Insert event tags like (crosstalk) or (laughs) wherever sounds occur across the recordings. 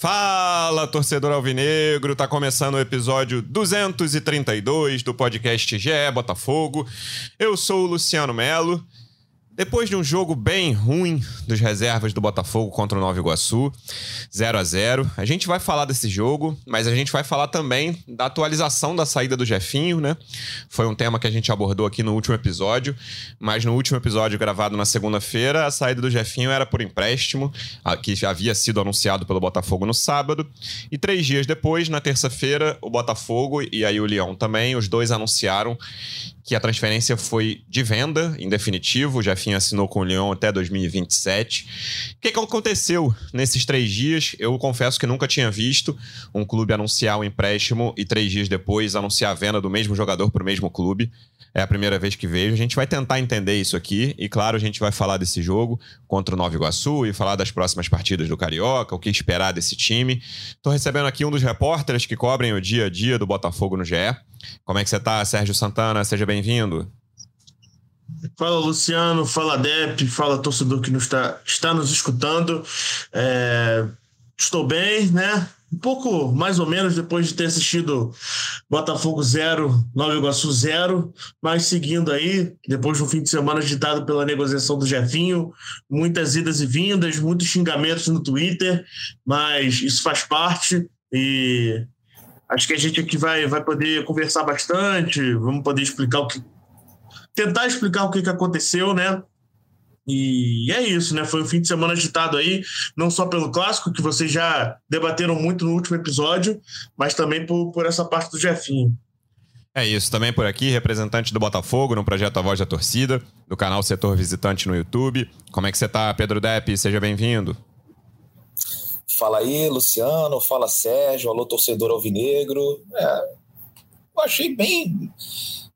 Fala, torcedor alvinegro! Tá começando o episódio 232 do podcast GE Botafogo. Eu sou o Luciano Melo depois de um jogo bem ruim dos reservas do Botafogo contra o Nova Iguaçu, 0 a 0 a gente vai falar desse jogo, mas a gente vai falar também da atualização da saída do Jefinho, né? Foi um tema que a gente abordou aqui no último episódio, mas no último episódio gravado na segunda-feira, a saída do Jefinho era por empréstimo, que havia sido anunciado pelo Botafogo no sábado, e três dias depois, na terça-feira, o Botafogo e aí o Leão também, os dois anunciaram que a transferência foi de venda, em definitivo. O Jefinho assinou com o Lyon até 2027. O que, que aconteceu nesses três dias? Eu confesso que nunca tinha visto um clube anunciar o um empréstimo e três dias depois anunciar a venda do mesmo jogador para o mesmo clube. É a primeira vez que vejo. A gente vai tentar entender isso aqui. E, claro, a gente vai falar desse jogo contra o Nova Iguaçu e falar das próximas partidas do Carioca, o que esperar desse time. Estou recebendo aqui um dos repórteres que cobrem o dia a dia do Botafogo no GE. Como é que você está, Sérgio Santana? Seja bem-vindo. Fala Luciano, fala Dep, fala torcedor que nos está, está nos escutando. É, estou bem, né? Um pouco mais ou menos depois de ter assistido Botafogo 0, Nova Iguaçu 0, mas seguindo aí, depois de um fim de semana agitado pela negociação do Jefinho, muitas idas e vindas, muitos xingamentos no Twitter, mas isso faz parte e acho que a gente aqui vai, vai poder conversar bastante, vamos poder explicar o que. tentar explicar o que, que aconteceu, né? E é isso, né? Foi um fim de semana agitado aí, não só pelo clássico, que vocês já debateram muito no último episódio, mas também por, por essa parte do Jefinho. É isso, também por aqui, representante do Botafogo no projeto A Voz da Torcida, do canal Setor Visitante no YouTube. Como é que você tá, Pedro Depp? Seja bem-vindo. Fala aí, Luciano, fala Sérgio, alô torcedor alvinegro. É, eu achei bem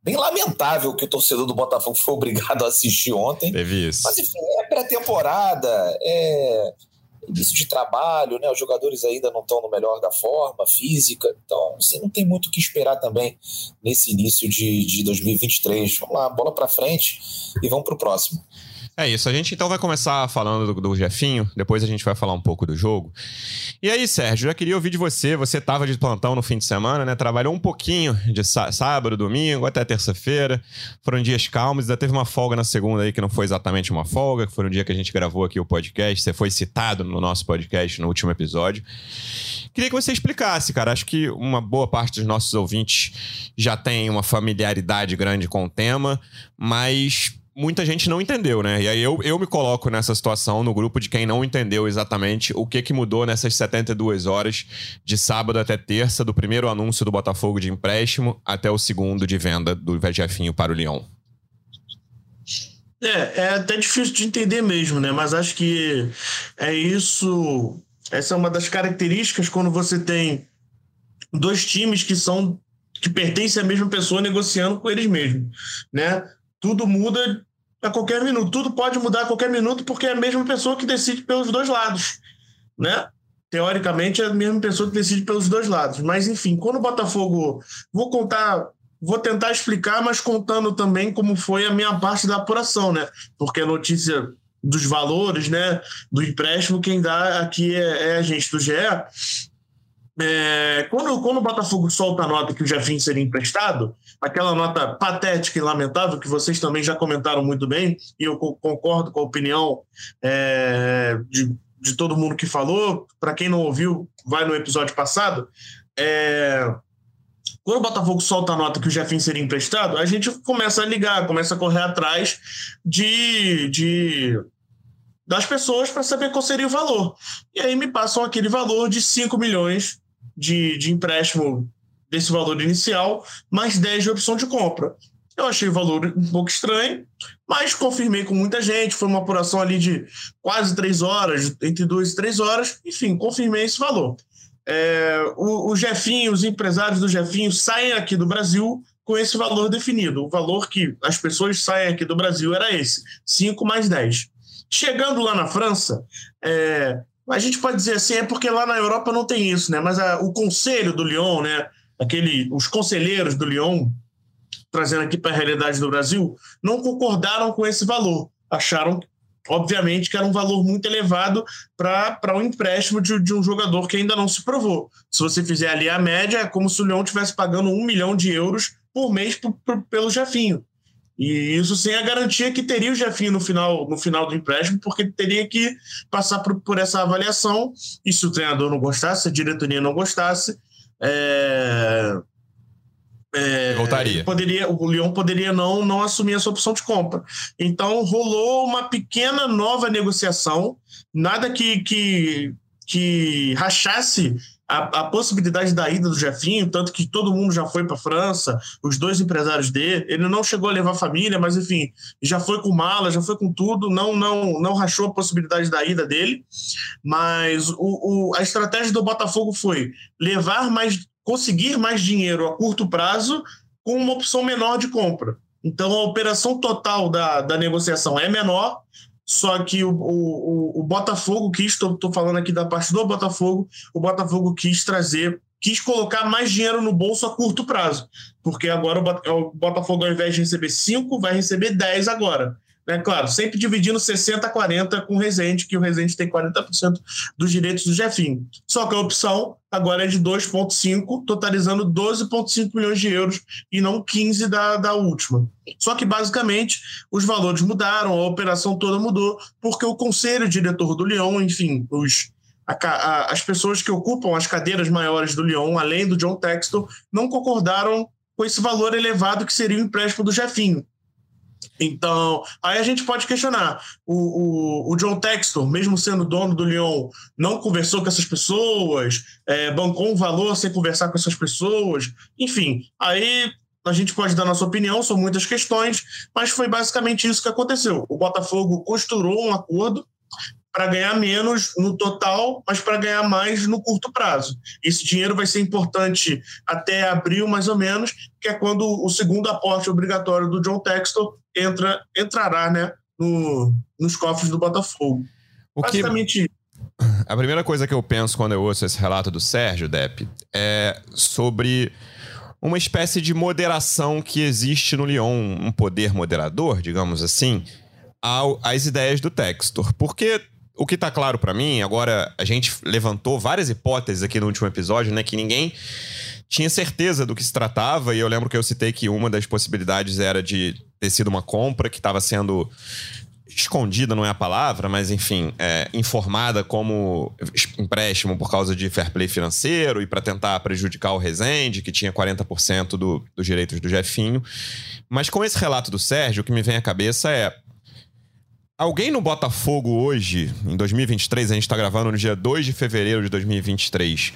bem lamentável que o torcedor do Botafogo foi obrigado a assistir ontem. Teve isso. Mas enfim, é pré-temporada, é início de trabalho, né? Os jogadores ainda não estão no melhor da forma física, então assim, não tem muito o que esperar também nesse início de, de 2023. Vamos lá, bola para frente e vamos para o próximo. É isso, a gente então vai começar falando do, do Jefinho, depois a gente vai falar um pouco do jogo. E aí, Sérgio, já queria ouvir de você. Você estava de plantão no fim de semana, né? Trabalhou um pouquinho de sábado, domingo, até terça-feira. Foram dias calmos, ainda teve uma folga na segunda aí que não foi exatamente uma folga, que foi um dia que a gente gravou aqui o podcast. Você foi citado no nosso podcast no último episódio. Queria que você explicasse, cara. Acho que uma boa parte dos nossos ouvintes já tem uma familiaridade grande com o tema, mas muita gente não entendeu, né? E aí eu, eu me coloco nessa situação no grupo de quem não entendeu exatamente o que, que mudou nessas 72 horas de sábado até terça, do primeiro anúncio do Botafogo de empréstimo até o segundo de venda do Vejafinho para o Lyon. É, é até difícil de entender mesmo, né? Mas acho que é isso. Essa é uma das características quando você tem dois times que são que pertencem à mesma pessoa negociando com eles mesmos, né? Tudo muda a qualquer minuto. Tudo pode mudar a qualquer minuto porque é a mesma pessoa que decide pelos dois lados, né? Teoricamente é a mesma pessoa que decide pelos dois lados. Mas enfim, quando o Botafogo, vou contar, vou tentar explicar, mas contando também como foi a minha parte da apuração, né? Porque a notícia dos valores, né, do empréstimo, quem dá aqui é, é a gente do GE. É, quando, quando o Botafogo solta a nota que o Jefinho seria emprestado, aquela nota patética e lamentável, que vocês também já comentaram muito bem, e eu concordo com a opinião é, de, de todo mundo que falou. Para quem não ouviu, vai no episódio passado. É, quando o Botafogo solta a nota que o Jefinho seria emprestado, a gente começa a ligar, começa a correr atrás de, de das pessoas para saber qual seria o valor. E aí me passam aquele valor de 5 milhões de, de empréstimo desse valor inicial, mais 10 de opção de compra. Eu achei o valor um pouco estranho, mas confirmei com muita gente. Foi uma apuração ali de quase três horas, entre duas e três horas. Enfim, confirmei esse valor. É, o, o Jefinho, os empresários do Jefinho saem aqui do Brasil com esse valor definido. O valor que as pessoas saem aqui do Brasil era esse: 5 mais 10. Chegando lá na França, é, a gente pode dizer assim, é porque lá na Europa não tem isso, né? Mas a, o conselho do Lyon, né? Aquele, os conselheiros do Lyon, trazendo aqui para a realidade do Brasil, não concordaram com esse valor. Acharam obviamente que era um valor muito elevado para um empréstimo de, de, um jogador que ainda não se provou. Se você fizer ali a média, é como se o Lyon estivesse pagando um milhão de euros por mês pelo Jefinho. E isso sem a garantia que teria o Jefinho no final, no final do empréstimo, porque teria que passar por, por essa avaliação. E se o treinador não gostasse, se a diretoria não gostasse, é, é, Voltaria. Poderia, o Lyon poderia não, não assumir essa opção de compra. Então rolou uma pequena nova negociação, nada que, que, que rachasse a, a, possibilidade da ida do Jefinho, tanto que todo mundo já foi para a França, os dois empresários dele. Ele não chegou a levar família, mas enfim, já foi com mala, já foi com tudo, não não não rachou a possibilidade da ida dele. Mas o, o, a estratégia do Botafogo foi levar mais, conseguir mais dinheiro a curto prazo com uma opção menor de compra. Então a operação total da, da negociação é menor, só que o, o, o Botafogo quis, estou falando aqui da parte do Botafogo, o Botafogo quis trazer, quis colocar mais dinheiro no bolso a curto prazo. Porque agora o Botafogo, ao invés de receber 5, vai receber 10 agora. Né? Claro, sempre dividindo 60 a 40 com o Resende, que o Resende tem 40% dos direitos do Jefinho. Só que a opção agora é de 2,5, totalizando 12,5 milhões de euros e não 15 da, da última. Só que, basicamente, os valores mudaram, a operação toda mudou, porque o conselho diretor do Lyon, enfim, os, as pessoas que ocupam as cadeiras maiores do Lyon, além do John Textor, não concordaram com esse valor elevado que seria o empréstimo do Jefinho. Então, aí a gente pode questionar. O, o, o, John Textor, mesmo sendo dono do Lyon, não conversou com essas pessoas, é, bancou um valor sem conversar com essas pessoas. Enfim, aí a gente pode dar nossa opinião, são muitas questões, mas foi basicamente isso que aconteceu. O Botafogo costurou um acordo para ganhar menos no total, mas para ganhar mais no curto prazo. Esse dinheiro vai ser importante até abril, mais ou menos, que é quando o segundo aporte obrigatório do John Textor entra, entrará né, no, nos cofres do Botafogo. O Basicamente. Que... (clears throat) A primeira coisa que eu penso quando eu ouço esse relato do Sérgio Depp é sobre uma espécie de moderação que existe no Lyon, um poder moderador, digamos assim, ao, às ideias do Textor. Porque o que está claro para mim, agora a gente levantou várias hipóteses aqui no último episódio, né, que ninguém tinha certeza do que se tratava, e eu lembro que eu citei que uma das possibilidades era de ter sido uma compra que estava sendo escondida, não é a palavra, mas enfim, é, informada como empréstimo por causa de fair play financeiro e para tentar prejudicar o Rezende, que tinha 40% do, dos direitos do Jefinho. Mas com esse relato do Sérgio, o que me vem à cabeça é Alguém no Botafogo hoje, em 2023, a gente está gravando no dia 2 de fevereiro de 2023,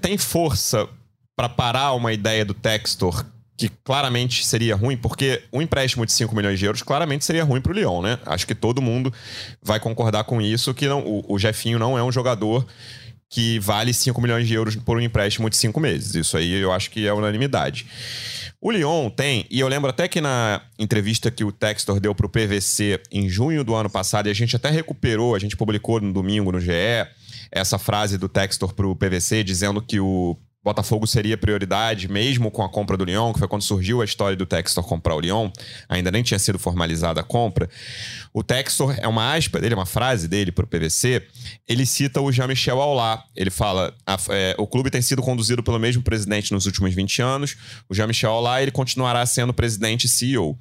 tem força para parar uma ideia do Textor que claramente seria ruim, porque um empréstimo de 5 milhões de euros claramente seria ruim para o Lyon, né? Acho que todo mundo vai concordar com isso, que não, o, o Jefinho não é um jogador que vale 5 milhões de euros por um empréstimo de 5 meses. Isso aí eu acho que é unanimidade. O Lyon tem, e eu lembro até que na entrevista que o Textor deu para o PVC em junho do ano passado, e a gente até recuperou, a gente publicou no domingo no GE, essa frase do Textor para o PVC dizendo que o Botafogo seria prioridade, mesmo com a compra do Lyon, que foi quando surgiu a história do Textor comprar o Lyon, ainda nem tinha sido formalizada a compra. O Textor é uma aspa dele, uma frase dele para o PVC. Ele cita o Jean-Michel Aulá. Ele fala: a, é, o clube tem sido conduzido pelo mesmo presidente nos últimos 20 anos. O Jean-Michel Aulá ele continuará sendo presidente e CEO.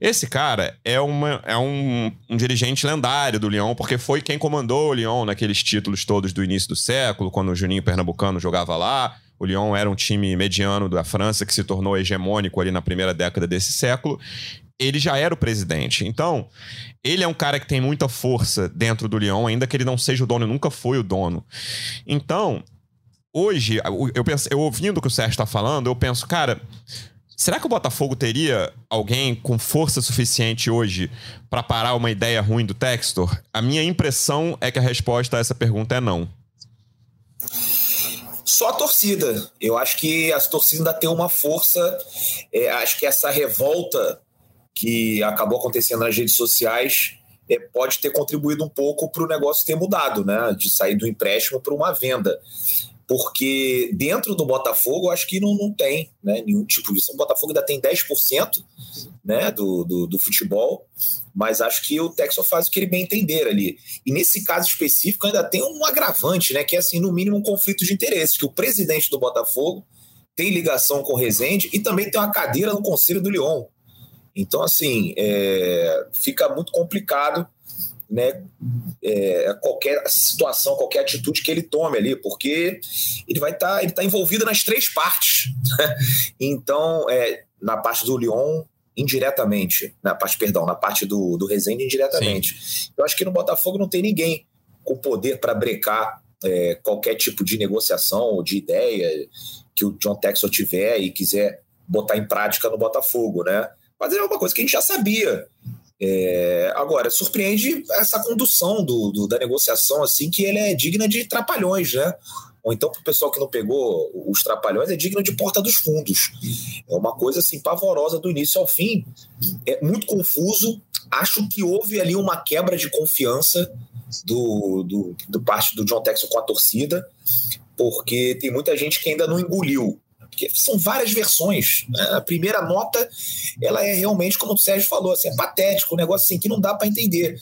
Esse cara é, uma, é um, um dirigente lendário do Lyon, porque foi quem comandou o Lyon naqueles títulos todos do início do século, quando o Juninho Pernambucano jogava lá o Lyon era um time mediano da França que se tornou hegemônico ali na primeira década desse século. Ele já era o presidente. Então, ele é um cara que tem muita força dentro do Lyon, ainda que ele não seja o dono, nunca foi o dono. Então, hoje, eu, penso, eu ouvindo o que o Sérgio está falando, eu penso, cara, será que o Botafogo teria alguém com força suficiente hoje para parar uma ideia ruim do Textor? A minha impressão é que a resposta a essa pergunta é não. Só a torcida. Eu acho que a torcida ainda tem uma força. É, acho que essa revolta que acabou acontecendo nas redes sociais é, pode ter contribuído um pouco para o negócio ter mudado, né? De sair do empréstimo para uma venda. porque dentro do Botafogo acho que não, não tem né, nenhum tipo de. O Botafogo ainda tem 10% né, do, do, do, futebol, mas acho que o Texas faz o que ele bem entender ali. E nesse caso específico ainda tem um agravante, né, que é assim, no mínimo um conflito de interesses, que o presidente do Botafogo tem ligação com o Rezende e também tem uma cadeira no Conselho do Lyon. Então, assim, é, fica muito complicado né, é, qualquer situação, qualquer atitude que ele tome ali, porque ele vai estar tá, ele tá envolvido nas três partes. Né? então, é, na parte do Lyon, indiretamente, na parte, perdão, na parte do, do Rezende, indiretamente. Sim. Eu acho que no Botafogo não tem ninguém com poder para brecar é, qualquer tipo de negociação ou de ideia que o John Texel tiver e quiser botar em prática no Botafogo, né? Mas é uma coisa que a gente já sabia. É, agora, surpreende essa condução do, do, da negociação, assim, que ele é digna de trapalhões, né? Ou então, para o pessoal que não pegou os trapalhões, é digno de porta dos fundos. É uma coisa, assim, pavorosa do início ao fim. É muito confuso. Acho que houve ali uma quebra de confiança do, do, do parte do John Texel com a torcida, porque tem muita gente que ainda não engoliu porque são várias versões. Né? A primeira nota, ela é realmente, como o Sérgio falou, assim, é patético, um negócio assim que não dá para entender.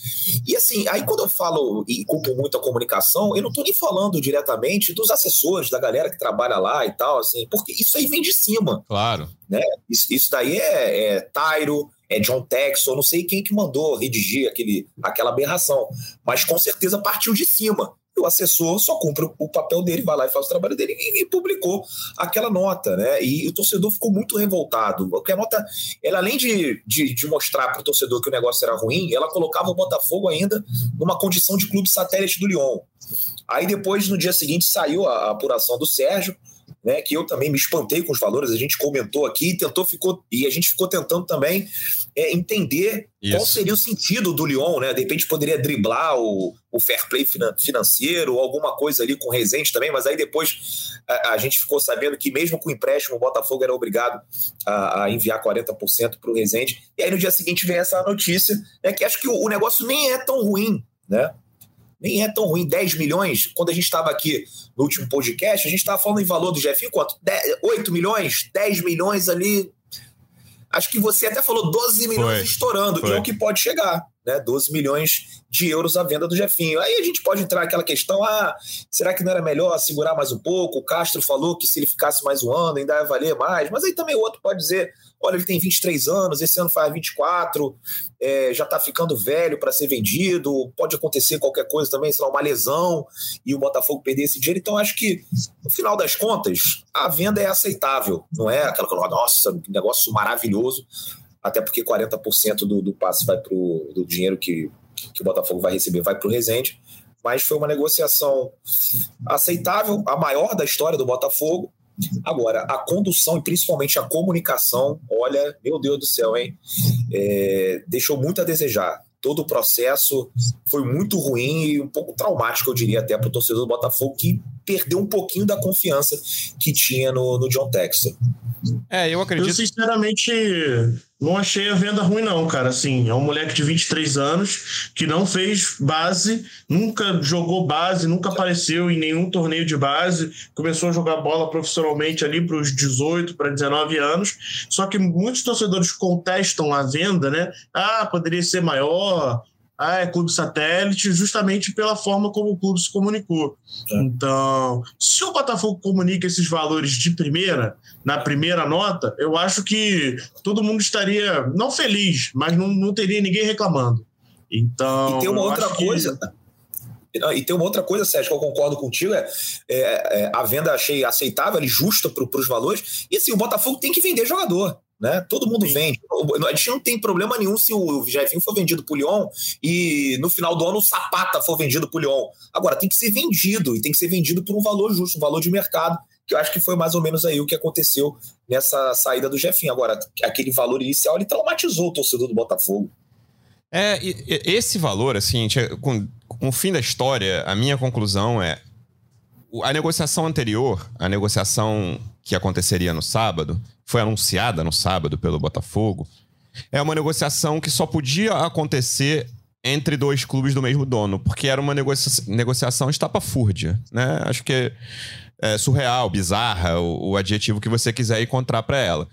E assim, aí quando eu falo e culpo muito a comunicação, eu não estou nem falando diretamente dos assessores, da galera que trabalha lá e tal, assim, porque isso aí vem de cima. Claro. Né? Isso, isso daí é, é Tyro, é John Texon, não sei quem que mandou redigir aquele, aquela aberração, mas com certeza partiu de cima o assessor só cumpre o papel dele, vai lá e faz o trabalho dele e, e publicou aquela nota, né? E o torcedor ficou muito revoltado, porque a nota, ela além de, de, de mostrar para o torcedor que o negócio era ruim, ela colocava o Botafogo ainda numa condição de clube satélite do Lyon. Aí depois, no dia seguinte, saiu a, a apuração do Sérgio, né, que eu também me espantei com os valores, a gente comentou aqui, tentou, ficou, e a gente ficou tentando também é, entender Isso. qual seria o sentido do Lyon, né? De repente poderia driblar o, o fair play financeiro, ou alguma coisa ali com o Rezende também, mas aí depois a, a, gente ficou sabendo que mesmo com o empréstimo, o Botafogo era obrigado a, a enviar 40% para o Rezende. E aí no dia seguinte vem essa notícia, né, que acho que o, o negócio nem é tão ruim, né? Nem é tão ruim. 10 milhões, quando a gente estava aqui no último podcast, a gente estava falando em valor do Jefinho, quanto? 10, 8 milhões? 10 milhões ali. Acho que você até falou 12 milhões Foi. estourando, Foi. que é o que pode chegar, né? 12 milhões de euros à venda do Jefinho. Aí a gente pode entrar naquela questão: ah, será que não era melhor segurar mais um pouco? O Castro falou que se ele ficasse mais um ano ainda ia valer mais, mas aí também o outro pode dizer: olha, ele tem 23 anos, esse ano faz 24, é, já está ficando velho para ser vendido, pode acontecer qualquer coisa também, sei lá, uma lesão e o Botafogo perder esse dinheiro. Então, acho que, no final das contas, a venda é aceitável, não é aquela coisa, nossa, que negócio maravilhoso, até porque 40% do, do passe vai para do dinheiro que, que o Botafogo vai receber vai para o Resende. Mas foi uma negociação aceitável, a maior da história do Botafogo Agora, a condução e principalmente a comunicação, olha, meu Deus do céu, hein? É, deixou muito a desejar. Todo o processo foi muito ruim e um pouco traumático, eu diria, até para o torcedor do Botafogo, que perdeu um pouquinho da confiança que tinha no, no John Texton. É, eu acredito. Eu, sinceramente, não achei a venda ruim, não, cara. Assim, é um moleque de 23 anos que não fez base, nunca jogou base, nunca apareceu em nenhum torneio de base. Começou a jogar bola profissionalmente ali para os 18, para 19 anos. Só que muitos torcedores contestam a venda, né? Ah, poderia ser maior, ah, é clube satélite, justamente pela forma como o clube se comunicou. É. Então, se o Botafogo comunica esses valores de primeira, na primeira nota, eu acho que todo mundo estaria, não feliz, mas não, não teria ninguém reclamando. Então. E tem uma outra coisa. Que... E tem uma outra coisa, Sérgio, que eu concordo contigo, é, é, é a venda achei aceitável e justa para os valores. E assim, o Botafogo tem que vender jogador. Né? Todo mundo Sim. vende. A gente não tem problema nenhum se o Jefinho for vendido pro Lyon e no final do ano o Sapata for vendido pro Lyon. Agora, tem que ser vendido e tem que ser vendido por um valor justo, um valor de mercado, que eu acho que foi mais ou menos aí o que aconteceu nessa saída do Jefinho. Agora, aquele valor inicial, ele traumatizou o torcedor do Botafogo. É, esse valor, assim, com, com o fim da história, a minha conclusão é a negociação anterior, a negociação que aconteceria no sábado, foi anunciada no sábado pelo Botafogo, é uma negociação que só podia acontecer entre dois clubes do mesmo dono, porque era uma negocia negociação estapafúrdia, né? Acho que é, surreal, bizarra, o, o adjetivo que você quiser encontrar para ela.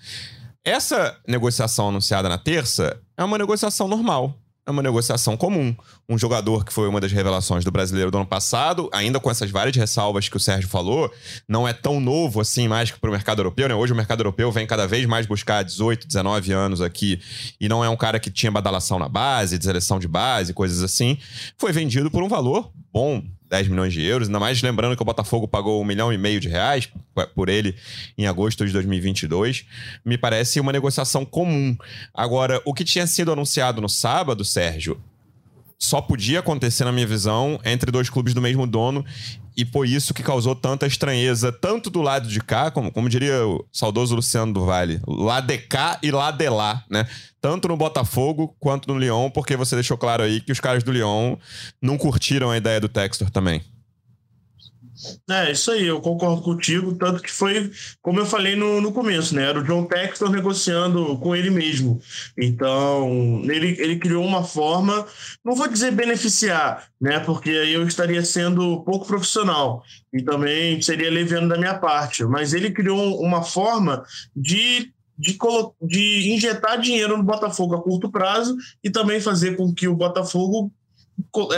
Essa negociação anunciada na terça é uma negociação normal é uma negociação comum. Um jogador que foi uma das revelações do brasileiro do ano passado, ainda com essas várias ressalvas que o Sérgio falou, não é tão novo assim mais que para o mercado europeu, né? Hoje o mercado europeu vem cada vez mais buscar 18, 19 anos aqui e não é um cara que tinha badalação na base, de seleção de base, coisas assim. Foi vendido por um valor bom, 10 milhões de euros, ainda mais lembrando que o Botafogo pagou um milhão e meio de reais por ele em agosto de 2022, me parece uma negociação comum. Agora, o que tinha sido anunciado no sábado, Sérgio, só podia acontecer, na minha visão, entre dois clubes do mesmo dono, e foi isso que causou tanta estranheza, tanto do lado de cá, como, como diria o saudoso Luciano do Vale, lá de cá e lá de lá, né? Tanto no Botafogo quanto no Lyon, porque você deixou claro aí que os caras do Lyon não curtiram a ideia do Textor também. É, isso aí, eu concordo contigo, tanto que foi, como eu falei no, no começo, né? Era o John Textor negociando com ele mesmo. Então, ele, ele criou uma forma, não vou dizer beneficiar, né? Porque aí eu estaria sendo pouco profissional e também seria leviando da minha parte, mas ele criou uma forma de de, de injetar dinheiro no Botafogo a curto prazo e também fazer com que o Botafogo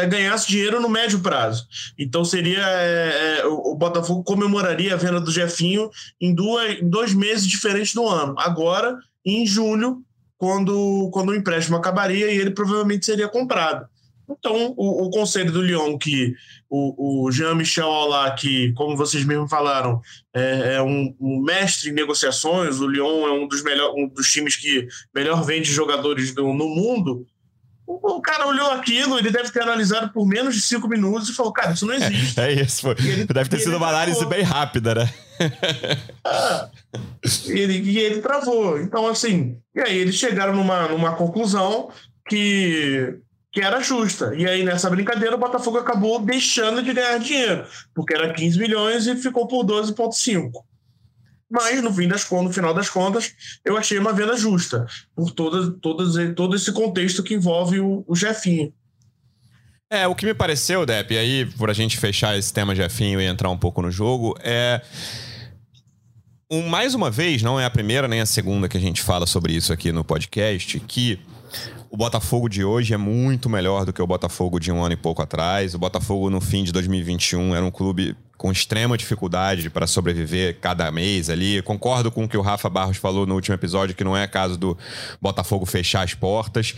ganhasse dinheiro no médio prazo. Então seria é, é, o Botafogo comemoraria a venda do Jefinho em, duas, em dois meses diferentes do ano. Agora, em julho, quando, quando o empréstimo acabaria e ele provavelmente seria comprado. Então, o, o conselho do Lyon, que o, o Jean-Michel Aula, que, como vocês mesmos falaram, é, é um, um, mestre em negociações, o Lyon é um dos, melhor, um dos times que melhor vende jogadores do, no mundo, o cara olhou aquilo, ele deve ter analisado por menos de cinco minutos e falou, cara, isso não existe. É, é isso, foi. Ele, deve ter sido uma análise bem rápida, né? ah, ele, e ele travou. Então, assim, e aí eles chegaram numa, numa conclusão que, que era justa. E aí, nessa brincadeira, o Botafogo acabou deixando de ganhar dinheiro, porque era 15 milhões e ficou por 12,5. Mas, no fim das contas, no final das contas, eu achei uma venda justa, por todo, todo, todo esse contexto que envolve o, o Jefinho. É, o que me pareceu, Depp, e aí, por a gente fechar esse tema Jefinho e entrar um pouco no jogo, é. Um, mais uma vez, não é a primeira nem a segunda que a gente fala sobre isso aqui no podcast, que o Botafogo de hoje é muito melhor do que o Botafogo de um ano e pouco atrás. O Botafogo, no fim de 2021, era um clube com extrema dificuldade para sobreviver cada mês ali. Concordo com o que o Rafa Barros falou no último episódio, que não é caso do Botafogo fechar as portas.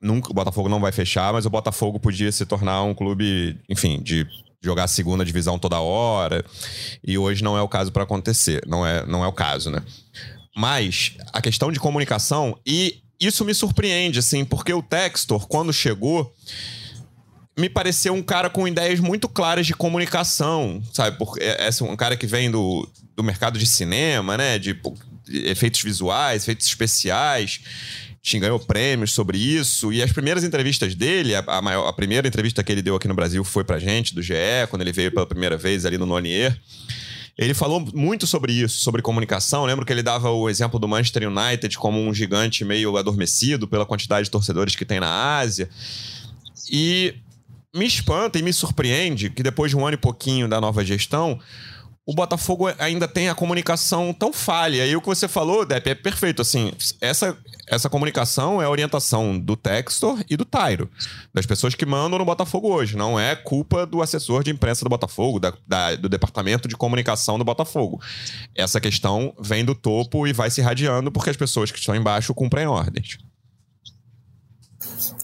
Nunca, o Botafogo não vai fechar, mas o Botafogo podia se tornar um clube, enfim, de jogar segunda divisão toda hora. E hoje não é o caso para acontecer. Não é, não é o caso, né? Mas a questão de comunicação, e isso me surpreende, assim, porque o Textor, quando chegou me pareceu um cara com ideias muito claras de comunicação, sabe? Porque é, é um cara que vem do, do mercado de cinema, né? De, de efeitos visuais, efeitos especiais. Tinha ganhou prêmios sobre isso. E as primeiras entrevistas dele, a, a, maior, a primeira entrevista que ele deu aqui no Brasil foi pra gente, do GE, quando ele veio pela primeira vez ali no Nonier. Ele falou muito sobre isso, sobre comunicação. Lembro que ele dava o exemplo do Manchester United como um gigante meio adormecido pela quantidade de torcedores que tem na Ásia. E me espanta e me surpreende que depois de um ano e pouquinho da nova gestão, o Botafogo ainda tem a comunicação tão falha. E o que você falou, Depp, é perfeito. Assim, essa, essa comunicação é orientação do Textor e do Tairo, das pessoas que mandam no Botafogo hoje. Não é culpa do assessor de imprensa do Botafogo, da, da, do departamento de comunicação do Botafogo. Essa questão vem do topo e vai se irradiando porque as pessoas que estão embaixo cumprem ordens.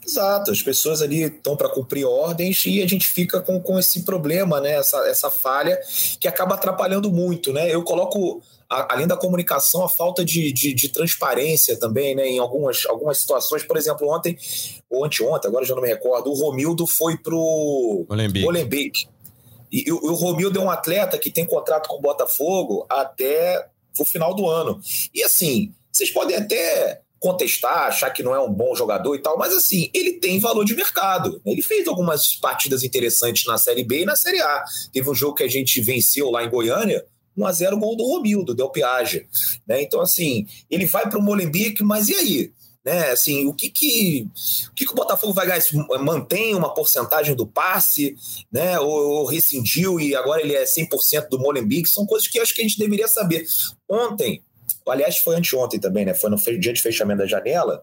Exato, as pessoas ali estão para cumprir ordens e a gente fica com, com esse problema, né? Essa, essa falha que acaba atrapalhando muito, né? Eu coloco, a, além da comunicação, a falta de, de, de, transparência também, né? Em algumas, algumas situações, por exemplo, ontem, ou anteontem, agora já não me recordo, o Romildo foi pro Molenbeek. E, e, o Romildo é um atleta que tem contrato com o Botafogo até o final do ano. E assim, vocês podem até contestar, achar que não é um bom jogador e tal, mas assim, ele tem valor de mercado. Ele fez algumas partidas interessantes na Série B e na Série A. Teve um jogo que a gente venceu lá em Goiânia, 1x0 gol do Romildo, Del Piage. Né? Então, assim, ele vai para o Molenbeek, mas e aí? Né? Assim, o que que, o que que o Botafogo vai ganhar? Mantém uma porcentagem do passe, né? Ou, ou rescindiu e agora ele é 100% do Molenbeek? São coisas que acho que a gente deveria saber. Ontem, aliás, foi anteontem também, né? Foi no dia de fechamento da janela.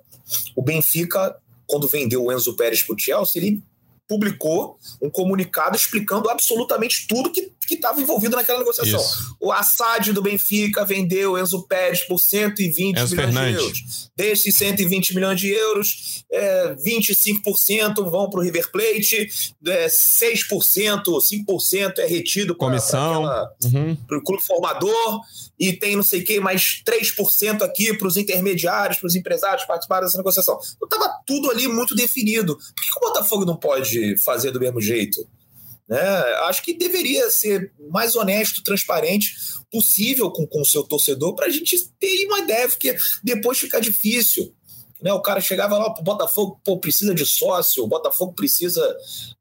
O Benfica, quando vendeu o Enzo Pérez para o Chelsea, ele publicou um comunicado explicando absolutamente tudo que estava envolvido naquela negociação. Isso. O Assad do Benfica vendeu Enzo Pérez por 120 Enzo milhões Fernandes. de euros. Desses 120 milhões de euros, é, 25% vão para o River Plate, é, 6%, 5% é retido para uhum. o clube formador, e tem não sei o que, mais 3% aqui para os intermediários, para os empresários participarem dessa negociação. Então estava tudo ali muito definido. Por que, que o Botafogo não pode fazer do mesmo jeito? Né? Acho que deveria ser mais honesto, transparente possível com o seu torcedor para a gente ter uma ideia, porque depois fica difícil. Né, o cara chegava lá, o Botafogo pô, precisa de sócio, o Botafogo precisa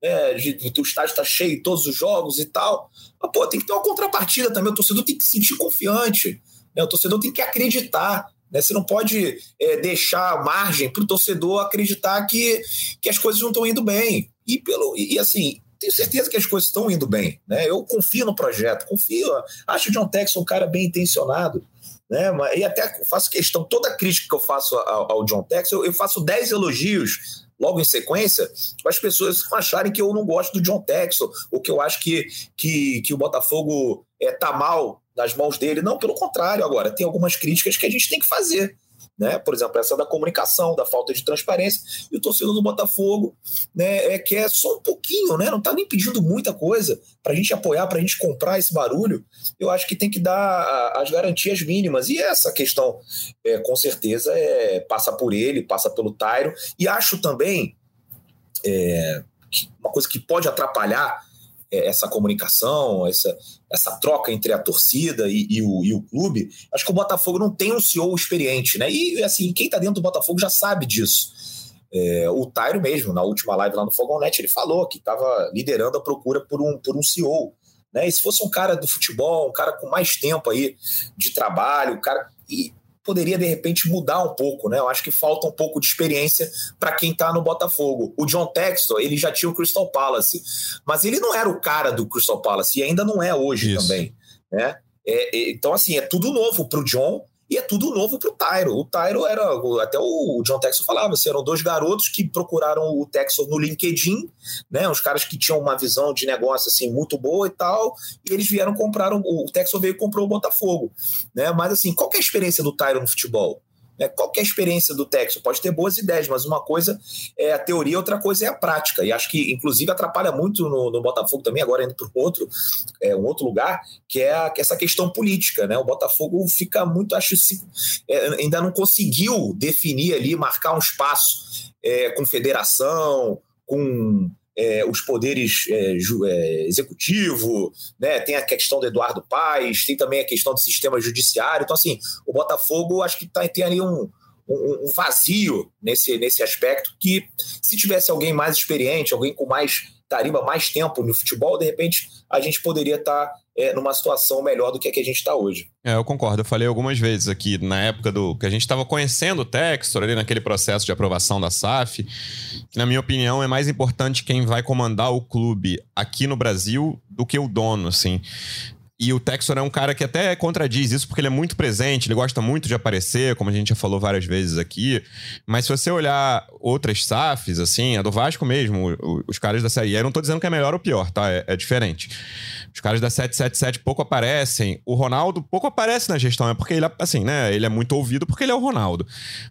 é, de, o estádio está cheio todos os jogos e tal. Mas, pô, tem que ter uma contrapartida também, o torcedor tem que se sentir confiante, né, o torcedor tem que acreditar. Né, você não pode é, deixar margem para o torcedor acreditar que, que as coisas não estão indo bem. E, pelo, e assim, tenho certeza que as coisas estão indo bem. Né? Eu confio no projeto, confio. Acho o John Texon um cara bem intencionado. Né? E até faço questão, toda crítica que eu faço ao, ao John Texon, eu faço 10 elogios logo em sequência, para as pessoas acharem que eu não gosto do John Texon, ou que eu acho que, que, que o Botafogo é, tá mal nas mãos dele. Não, pelo contrário, agora, tem algumas críticas que a gente tem que fazer né? Por exemplo, essa da comunicação, da falta de transparência, e o torcedor do Botafogo, né, é que é só um pouquinho, né? Não está nem pedindo muita coisa para a gente apoiar, para a gente comprar esse barulho. Eu acho que tem que dar as garantias mínimas. E essa questão, é, com certeza, é, passa por ele, passa pelo Tairo. E acho também é, uma coisa que pode atrapalhar é, essa comunicação, essa, essa troca entre a torcida e, e, o, e, o, clube, acho que o Botafogo não tem um CEO experiente, né? E assim, quem tá dentro do Botafogo já sabe disso. É, o Tairo mesmo, na última live lá no Fogão Net, ele falou que estava liderando a procura por um, por um CEO. Né? E se fosse um cara do futebol, um cara com mais tempo aí de trabalho, um cara. E poderia de repente mudar um pouco, né? Eu acho que falta um pouco de experiência para quem está no Botafogo. O John Textor, ele já tinha o Crystal Palace, mas ele não era o cara do Crystal Palace e ainda não é hoje Isso. também, né? É, é, então assim é tudo novo para o John e é tudo novo para o Tyro. O Tyro era, até o John Texon falava, assim, eram dois garotos que procuraram o Texon no LinkedIn, né? Uns caras que tinham uma visão de negócio assim muito boa e tal, e eles vieram comprar, o Texon veio e comprou o Botafogo, né? Mas assim, qual é a experiência do Tyro no futebol? Né? Qual é experiência do Texo? Pode ter boas ideias, mas uma coisa é a teoria, outra coisa é a prática. E acho que, inclusive, atrapalha muito no, no Botafogo também, agora indo para outro, é, um outro lugar, que é a, essa questão política. Né? O Botafogo fica muito, acho, é, ainda não conseguiu definir ali, marcar um espaço é, com federação, com é, os poderes é, é, executivo, né? tem a questão do Eduardo Paes, tem também a questão do sistema judiciário. Então, assim, o Botafogo acho que tá, tem ali um, um, um, vazio nesse, nesse aspecto que, se tivesse alguém mais experiente, alguém com mais tarimba, mais tempo no futebol, de repente a gente poderia estar tá é, numa situação melhor do que a que a gente está hoje. É, eu concordo. Eu falei algumas vezes aqui, na época do que a gente estava conhecendo o Textor, ali naquele processo de aprovação da SAF, que, na minha opinião, é mais importante quem vai comandar o clube aqui no Brasil do que o dono, assim. E o Texor é um cara que até contradiz isso porque ele é muito presente, ele gosta muito de aparecer, como a gente já falou várias vezes aqui. Mas se você olhar outras SAFs, assim, a do Vasco mesmo, os caras da Série E, eu não tô dizendo que é melhor ou pior, tá? É, é diferente. Os caras da 777 pouco aparecem. O Ronaldo pouco aparece na gestão, é porque ele, assim, né? Ele é muito ouvido porque ele é o Ronaldo.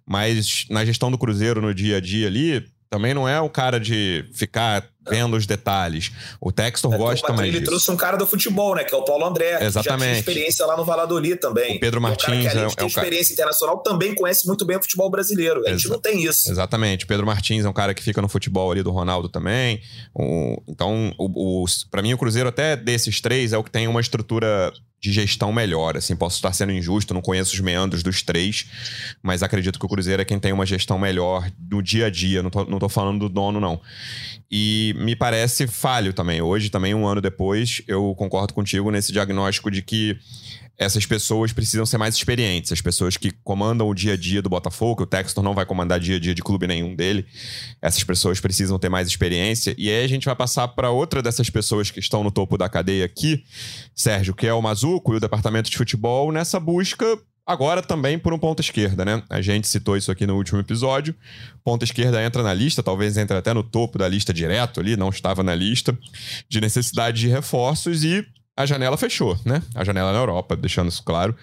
Mas na gestão do Cruzeiro no dia a dia ali, também não é o cara de ficar vendo os detalhes. O Textor é, gosta mais ele disso. trouxe um cara do futebol, né? Que é o Paulo André. Exatamente. Que já tinha experiência lá no Valladolid também. O Pedro Martins é um cara que, além de ter é um experiência cara... internacional, também conhece muito bem o futebol brasileiro. A gente Exa... não tem isso. Exatamente. O Pedro Martins é um cara que fica no futebol ali do Ronaldo também. O... Então, o, o... para mim, o Cruzeiro até desses três é o que tem uma estrutura de gestão melhor. Assim, posso estar sendo injusto, não conheço os meandros dos três, mas acredito que o Cruzeiro é quem tem uma gestão melhor do dia a dia. Não tô, não tô falando do dono, não. E me parece falho também. Hoje, também, um ano depois, eu concordo contigo nesse diagnóstico de que essas pessoas precisam ser mais experientes. As pessoas que comandam o dia a dia do Botafogo, que o Textor não vai comandar dia a dia de clube nenhum dele, essas pessoas precisam ter mais experiência. E aí a gente vai passar para outra dessas pessoas que estão no topo da cadeia aqui, Sérgio, que é o Mazuco e o departamento de futebol, nessa busca Agora também por um ponta esquerda, né? A gente citou isso aqui no último episódio. Ponta esquerda entra na lista, talvez entre até no topo da lista direto ali, não estava na lista, de necessidade de reforços e a janela fechou, né? A janela na Europa, deixando isso claro.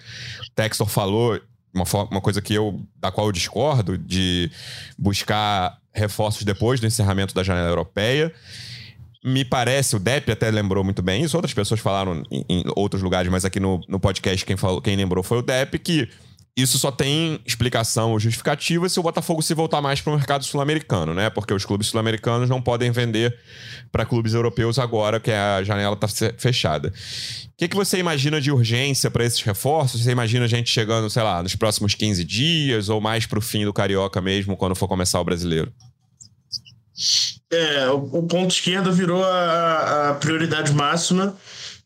Textor falou uma, uma coisa que eu, da qual eu discordo, de buscar reforços depois do encerramento da janela europeia me parece, o Depp até lembrou muito bem isso, outras pessoas falaram em, em outros lugares, mas aqui no, no podcast quem, falou, quem lembrou foi o Depp, que isso só tem explicação ou justificativa se o Botafogo se voltar mais para o mercado sul-americano, né? Porque os clubes sul-americanos não podem vender para clubes europeus agora que a janela está fechada. O que, que você imagina de urgência para esses reforços? Você imagina a gente chegando, sei lá, nos próximos 15 dias ou mais para o fim do Carioca mesmo, quando for começar o brasileiro? É, o, ponto esquerdo virou a, a prioridade máxima,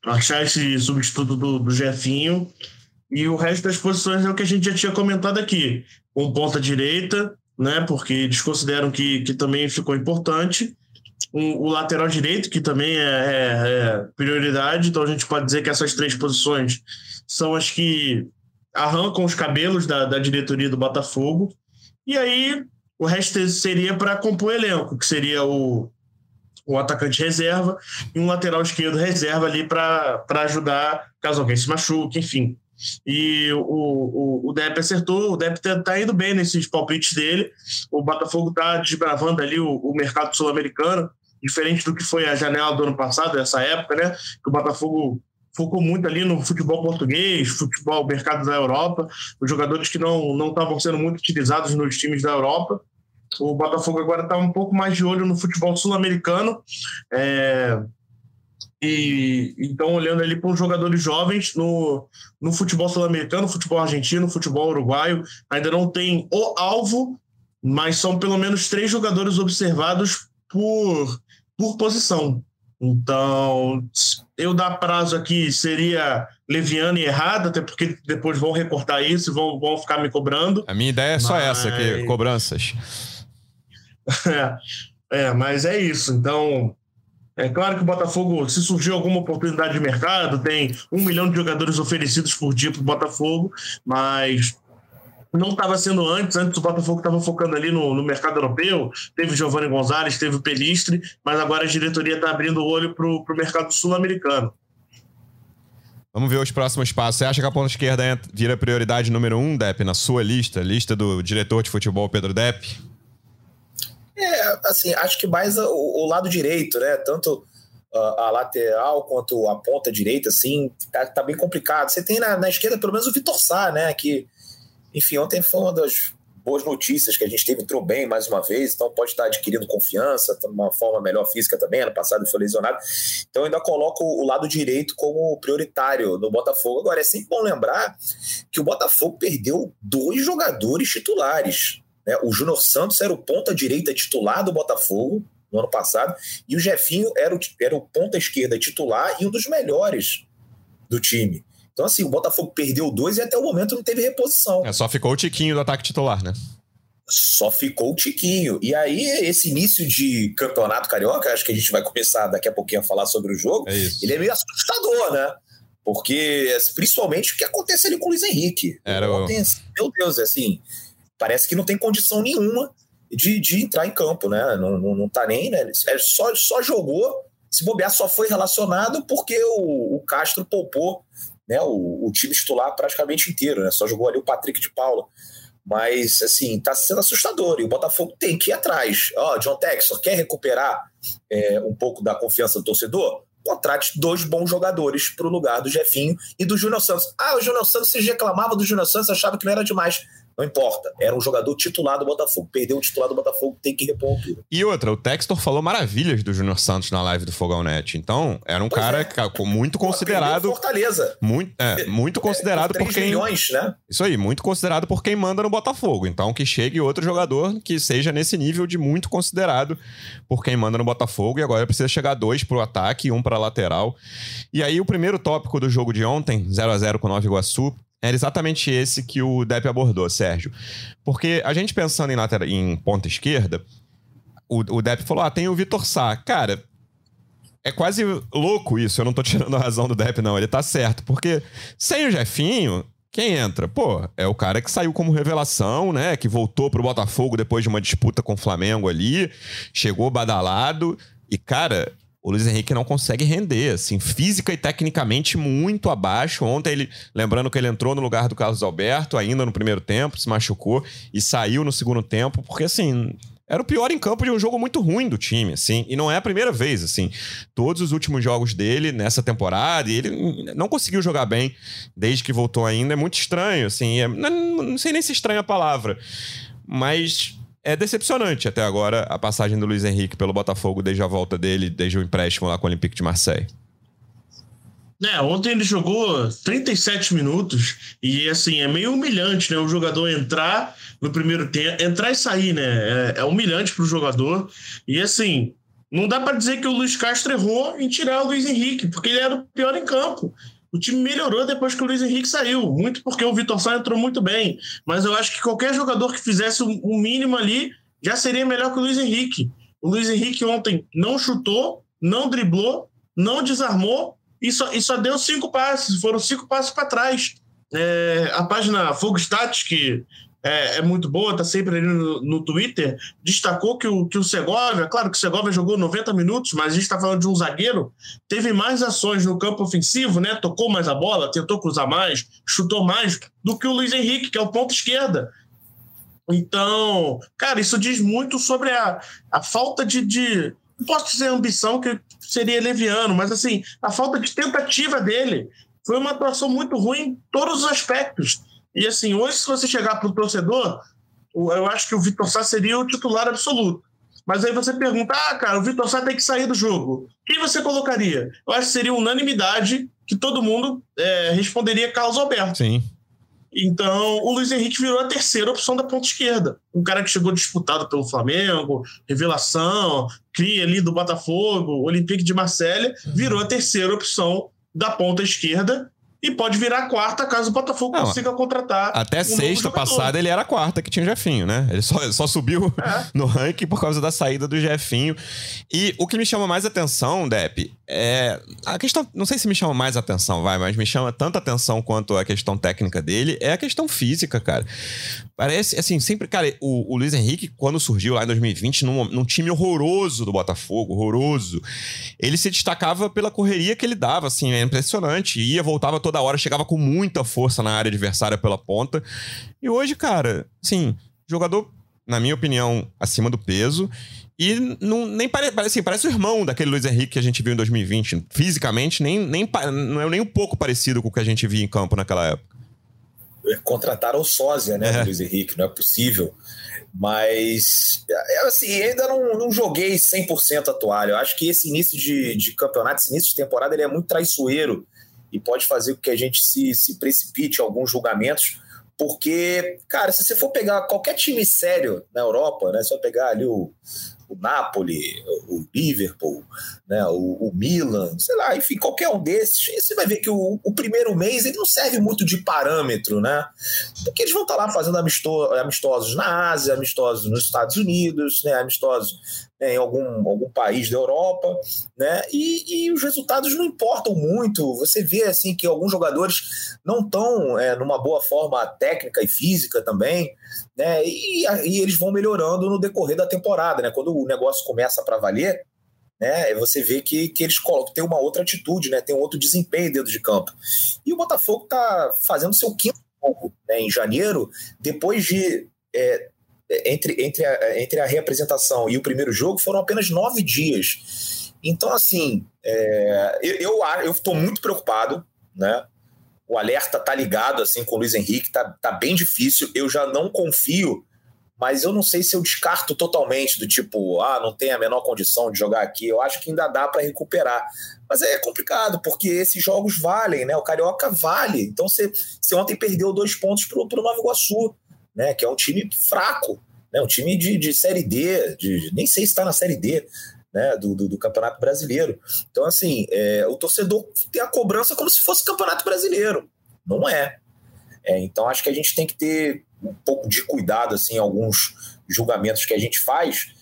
achar esse substituto do, do Jefinho. E o resto das posições é o que a gente já tinha comentado aqui. Com ponta direita, né? Porque eles consideram que, que também ficou importante. o lateral direito, que também é, é, é, prioridade. Então a gente pode dizer que essas três posições são as que arrancam os cabelos da, da diretoria do Botafogo. E aí o resto seria para compor elenco, que seria o, o atacante reserva e um lateral esquerdo reserva ali para ajudar caso alguém se machuque, enfim. E o, o, o Depp acertou, o Depp está tá indo bem nesses palpites dele. O Botafogo está desbravando ali o, o mercado sul-americano, diferente do que foi a janela do ano passado, essa época, né? Que o Botafogo focou muito ali no futebol português, futebol mercado da Europa, os jogadores que não não estavam sendo muito utilizados nos times da Europa. O Botafogo agora está um pouco mais de olho no futebol sul-americano. É, e então olhando ali para os jogadores jovens no, no futebol sul-americano, futebol argentino, futebol uruguaio, ainda não tem o alvo, mas são pelo menos três jogadores observados por, por posição. Então, eu dar prazo aqui seria leviano e errado, até porque depois vão recortar isso e vão, vão ficar me cobrando. A minha ideia é só mas... essa, que cobranças. é, (laughs) é, mas é isso. Então, é claro que o Botafogo, se surgir alguma oportunidade de mercado, tem um milhão de jogadores oferecidos por dia para o Botafogo, mas não estava sendo antes. Antes o Botafogo estava focando ali no, no, mercado europeu. Teve Giovanni Gonzalez, teve o Pelistre, mas agora a diretoria está abrindo o olho para o mercado sul-americano. Vamos ver os próximos passos. Você acha que a ponta esquerda vira prioridade número um, Depp, na sua lista? Lista do diretor de futebol, Pedro Depp? É, assim, acho que mais o, o lado direito, né? Tanto a lateral quanto a ponta direita, assim, tá, tá bem complicado. Você tem na, na, esquerda pelo menos o Vitor Sá, né? Que enfim, ontem foi uma das boas notícias que a gente teve, entrou bem mais uma vez, então pode estar adquirindo confiança, tá uma forma melhor física também, ano passado foi lesionado. Então ainda coloco o lado direito como prioritário no Botafogo. Agora, é sempre bom lembrar que o Botafogo perdeu dois jogadores titulares. Né? O Júnior Santos era o ponta-direita titular do Botafogo no ano passado, e o Jefinho era o, era o ponta-esquerda titular e um dos melhores do time. Então, assim, o Botafogo perdeu dois e até o momento não teve reposição. É, só ficou o Tiquinho do ataque titular, né? Só ficou o Tiquinho. E aí, esse início de campeonato carioca, acho que a gente vai começar daqui a pouquinho a falar sobre o jogo, é ele é meio assustador, né? Porque, principalmente, o que acontece ali com o Luiz Henrique. Era Ontem, Meu Deus, assim, parece que não tem condição nenhuma de, de entrar em campo, né? Não, não, não tá nem, né? É só, só jogou, se bobear, só foi relacionado porque o, o Castro poupou né, o, o, time titular praticamente inteiro, né? Só jogou ali o Patrick de Paula. Mas, assim, tá sendo assustador. E o Botafogo tem que ir atrás. Ó, oh, John Texor, quer recuperar é, um pouco da confiança do torcedor? Contrate dois bons jogadores para o lugar do Jefinho e do Júnior Santos. Ah, o Júnior Santos, vocês reclamavam do Júnior Santos, achava que não era demais. Não importa. Era um jogador titular do Botafogo. Perdeu o titular do Botafogo, tem que repor a altura. E outra, o Textor falou maravilhas do Júnior Santos na live do Fogão Net. Então, era um pois cara é. muito considerado. Fortaleza. Muito, é, muito considerado é, por quem. milhões, né? Isso aí, muito considerado por quem manda no Botafogo. Então, que chegue outro jogador que seja nesse nível de muito considerado por quem manda no Botafogo. E agora precisa chegar dois pro ataque e um pra lateral. E aí, o primeiro tópico do jogo de ontem, 0 a 0 com o Nova Iguaçu, era exatamente esse que o Depp abordou, Sérgio. Porque a gente pensando em, lateral, em ponta esquerda, o, o Depp falou: ah, tem o Vitor Sá. Cara, é quase louco isso. Eu não tô tirando a razão do Depp, não. Ele tá certo. Porque sem o Jefinho, quem entra? Pô, é o cara que saiu como revelação, né? Que voltou pro Botafogo depois de uma disputa com o Flamengo ali, chegou badalado. E, cara, o Luiz Henrique não consegue render, assim, física e tecnicamente muito abaixo. Ontem ele, lembrando que ele entrou no lugar do Carlos Alberto, ainda no primeiro tempo, se machucou e saiu no segundo tempo, porque assim, era o pior em campo de um jogo muito ruim do time, assim, e não é a primeira vez, assim. Todos os últimos jogos dele nessa temporada, ele não conseguiu jogar bem desde que voltou ainda, é muito estranho, assim, é, não, não sei nem se estranha a palavra, mas é decepcionante até agora a passagem do Luiz Henrique pelo Botafogo desde a volta dele, desde o empréstimo lá com o Olympique de Marseille. É, ontem ele jogou 37 minutos e assim, é meio humilhante, né? O jogador entrar no primeiro tempo, entrar e sair, né? É, é humilhante para o jogador. E assim, não dá para dizer que o Luiz Castro errou em tirar o Luiz Henrique, porque ele era o pior em campo. O time melhorou depois que o Luiz Henrique saiu, muito porque o Vitor Sá entrou muito bem. Mas eu acho que qualquer jogador que fizesse o um mínimo ali já seria melhor que o Luiz Henrique. O Luiz Henrique ontem não chutou, não driblou, não desarmou e só, e só deu cinco passes. Foram cinco passes para trás. É, a página Fogo Stats, que é, é muito boa, está sempre ali no, no, Twitter, destacou que o, que o Segovia, claro que o Segovia jogou 90 minutos, mas a gente está falando de um zagueiro, teve mais ações no campo ofensivo, né? Tocou mais a bola, tentou cruzar mais, chutou mais do que o Luiz Henrique, que é o ponto esquerda. Então, cara, isso diz muito sobre a, a falta de, de. Não posso dizer ambição, que seria leviano, mas assim, a falta de tentativa dele. Foi uma atuação muito ruim em todos os aspectos. E assim, hoje, se você chegar para o torcedor, eu acho que o Vitor Sá seria o titular absoluto. Mas aí você pergunta, ah, cara, o Vitor Sá tem que sair do jogo. Quem você colocaria? Eu acho que seria unanimidade que todo mundo é, responderia Carlos Alberto. Sim. Então, o Luiz Henrique virou a terceira opção da ponta esquerda. Um cara que chegou disputado pelo Flamengo, revelação, cria ali do Botafogo, Olympique de Marselha, virou a terceira opção da ponta esquerda e pode virar quarta caso o Botafogo não, consiga contratar. Até um sexta passada ele era a quarta que tinha o Jefinho, né? Ele só, só subiu é. (laughs) no ranking por causa da saída do Jefinho. E o que me chama mais atenção, Depp, é. A questão. Não sei se me chama mais atenção, vai, mas me chama tanta atenção quanto a questão técnica dele, é a questão física, cara. Parece, assim, sempre. Cara, o, o Luiz Henrique, quando surgiu lá em 2020, num, num time horroroso do Botafogo, horroroso, ele se destacava pela correria que ele dava, assim, é impressionante. Ia, voltava toda hora, chegava com muita força na área adversária pela ponta. E hoje, cara, assim, jogador, na minha opinião, acima do peso. E não, nem pare, assim, parece o irmão daquele Luiz Henrique que a gente viu em 2020. Fisicamente, nem, nem, não é nem um pouco parecido com o que a gente via em campo naquela época contrataram o sósia, né, é. Luiz Henrique, não é possível. Mas, é, assim, ainda não, não joguei 100% a toalha. Eu acho que esse início de, de campeonato, esse início de temporada, ele é muito traiçoeiro e pode fazer com que a gente se, se precipite em alguns julgamentos, porque, cara, se você for pegar qualquer time sério na Europa, né, só pegar ali o, o Napoli, o Liverpool, né, o, o, Milan, sei lá, enfim, qualquer um desses, você vai ver que o, o, primeiro mês ele não serve muito de parâmetro, né? Porque eles vão estar lá fazendo amistosos na Ásia, amistosos nos Estados Unidos, né, amistosos em algum, algum país da Europa, né? E, e, os resultados não importam muito. Você vê assim que alguns jogadores não estão é, numa boa forma técnica e física também, né? E, e eles vão melhorando no decorrer da temporada, né? Quando o negócio começa para valer, né? Você vê que, que eles têm uma outra atitude, né? Tem um outro desempenho dentro de campo. E o Botafogo está fazendo seu quinto jogo né? em janeiro, depois de é, entre, entre, a, entre a reapresentação e o primeiro jogo foram apenas nove dias. Então, assim, é, eu estou muito preocupado, né? o alerta tá ligado assim com o Luiz Henrique, tá, tá bem difícil. Eu já não confio, mas eu não sei se eu descarto totalmente do tipo, ah, não tem a menor condição de jogar aqui. Eu acho que ainda dá para recuperar. Mas é complicado, porque esses jogos valem, né? O Carioca vale. Então você, você ontem perdeu dois pontos pro, pro Nova Iguaçu, né? Que é um time fraco, né? Um time de, de Série D, de, nem sei se está na Série D. Né, do, do, do, Campeonato Brasileiro. Então, assim, é, o torcedor tem a cobrança como se fosse Campeonato Brasileiro. Não é. é. Então, acho que a gente tem que ter um pouco de cuidado assim, em alguns julgamentos que a gente faz,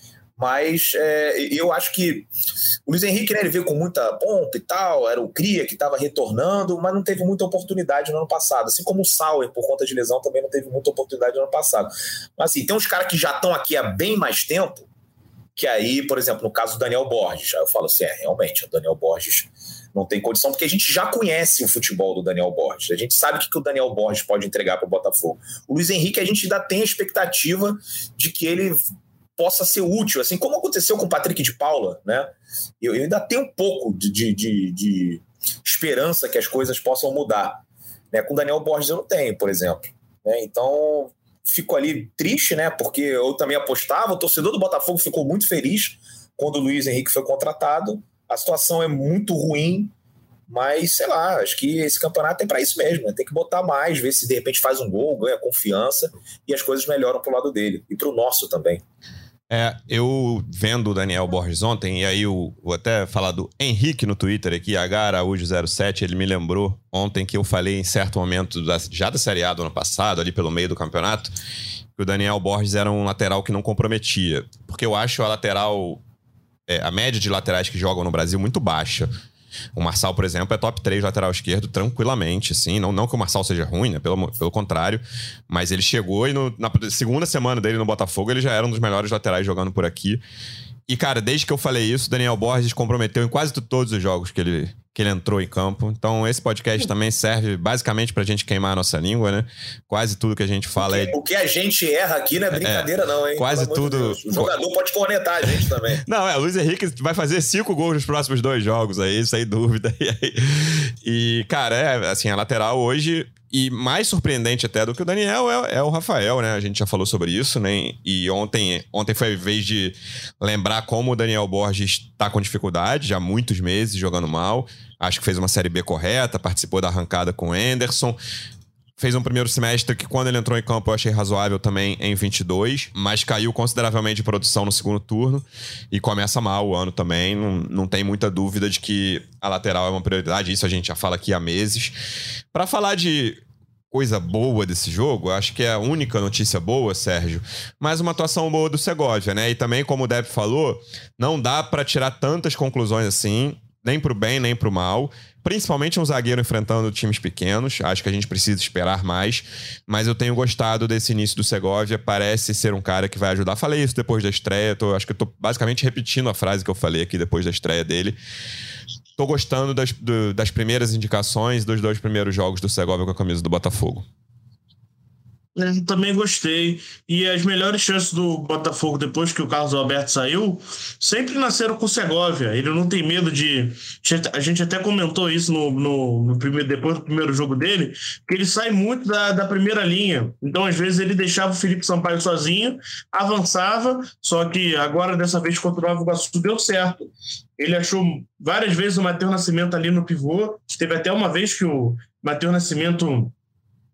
mas é, eu acho que o Luiz Henrique né, ele veio com muita pompa e tal, era o Cria que estava retornando, mas não teve muita oportunidade no ano passado. Assim como o Sauer, por conta de lesão, também não teve muita oportunidade no ano passado. Mas assim, tem uns caras que já estão aqui há bem mais tempo, que aí, por exemplo, no caso do Daniel Borges, aí eu falo assim, é, realmente, o Daniel Borges não tem condição, porque a gente já conhece o futebol do Daniel Borges. A gente sabe o que o Daniel Borges pode entregar para o Botafogo. O Luiz Henrique, a gente ainda tem a expectativa de que ele possa ser útil, assim como aconteceu com o Patrick de Paula, né? Eu, eu ainda tenho um pouco de, de, de, de, esperança que as coisas possam mudar. Né? Com Daniel Borges eu não tenho, por exemplo. Né? Então, fico ali triste, né? Porque eu também apostava, o torcedor do Botafogo ficou muito feliz quando o Luiz Henrique foi contratado. A situação é muito ruim, mas sei lá, acho que esse campeonato é para isso mesmo. Né? Tem que botar mais, ver se de repente faz um gol, ganha confiança e as coisas melhoram para o lado dele e para o nosso também. É, eu vendo o Daniel Borges ontem, e aí eu vou até falar do Henrique no Twitter aqui, H Araújo 07, ele me lembrou ontem que eu falei em certo momento, da, já da Série A do ano passado, ali pelo meio do campeonato, que o Daniel Borges era um lateral que não comprometia. Porque eu acho a lateral, é, a média de laterais que jogam no Brasil muito baixa. O Marçal, por exemplo, é top 3 lateral esquerdo tranquilamente, assim. Não, não que o Marçal seja ruim, né? Pelo, pelo contrário. Mas ele chegou e no, na segunda semana dele no Botafogo, ele já era um dos melhores laterais jogando por aqui. E, cara, desde que eu falei isso, Daniel Borges comprometeu em quase todos os jogos que ele, que ele entrou em campo. Então, esse podcast também serve basicamente pra gente queimar a nossa língua, né? Quase tudo que a gente fala é. O que a gente erra aqui não é brincadeira, é, não, hein? Quase tudo. De o jogador pode cornetar a gente também. (laughs) não, é, o Luiz Henrique vai fazer cinco gols nos próximos dois jogos aí, sem dúvida. (laughs) E, cara, é, assim, a lateral hoje. E mais surpreendente até do que o Daniel é, é, o Rafael, né? A gente já falou sobre isso, né? E ontem, ontem foi a vez de lembrar como o Daniel Borges está com dificuldade, já há muitos meses jogando mal. Acho que fez uma Série B correta, participou da arrancada com o Anderson. Fez um primeiro semestre que, quando ele entrou em campo, eu achei razoável também em 22, mas caiu consideravelmente de produção no segundo turno e começa mal o ano também. Não, não tem muita dúvida de que a lateral é uma prioridade, isso a gente já fala aqui há meses. Para falar de coisa boa desse jogo, acho que é a única notícia boa, Sérgio, mas uma atuação boa do Segovia, né? E também, como o Deb falou, não dá para tirar tantas conclusões assim nem pro bem, nem pro mal. Principalmente um zagueiro enfrentando times pequenos. Acho que a gente precisa esperar mais. Mas eu tenho gostado desse início do Segovia. Parece ser um cara que vai ajudar. Falei isso depois da estreia. Tô, acho que eu tô basicamente repetindo a frase que eu falei aqui depois da estreia dele. Tô gostando das, do, das primeiras indicações dos dois primeiros jogos do Segovia com a camisa do Botafogo. É, também gostei. E as melhores chances do Botafogo depois que o Carlos Alberto saiu sempre nasceram com o Segovia. Ele não tem medo de. A gente até comentou isso no, no, no primeiro, depois do primeiro jogo dele, que ele sai muito da, da primeira linha. Então, às vezes, ele deixava o Felipe Sampaio sozinho, avançava, só que agora, dessa vez, contra o Nova Iguaçu, deu certo. Ele achou várias vezes o Matheus Nascimento ali no pivô. Teve até uma vez que o Matheus Nascimento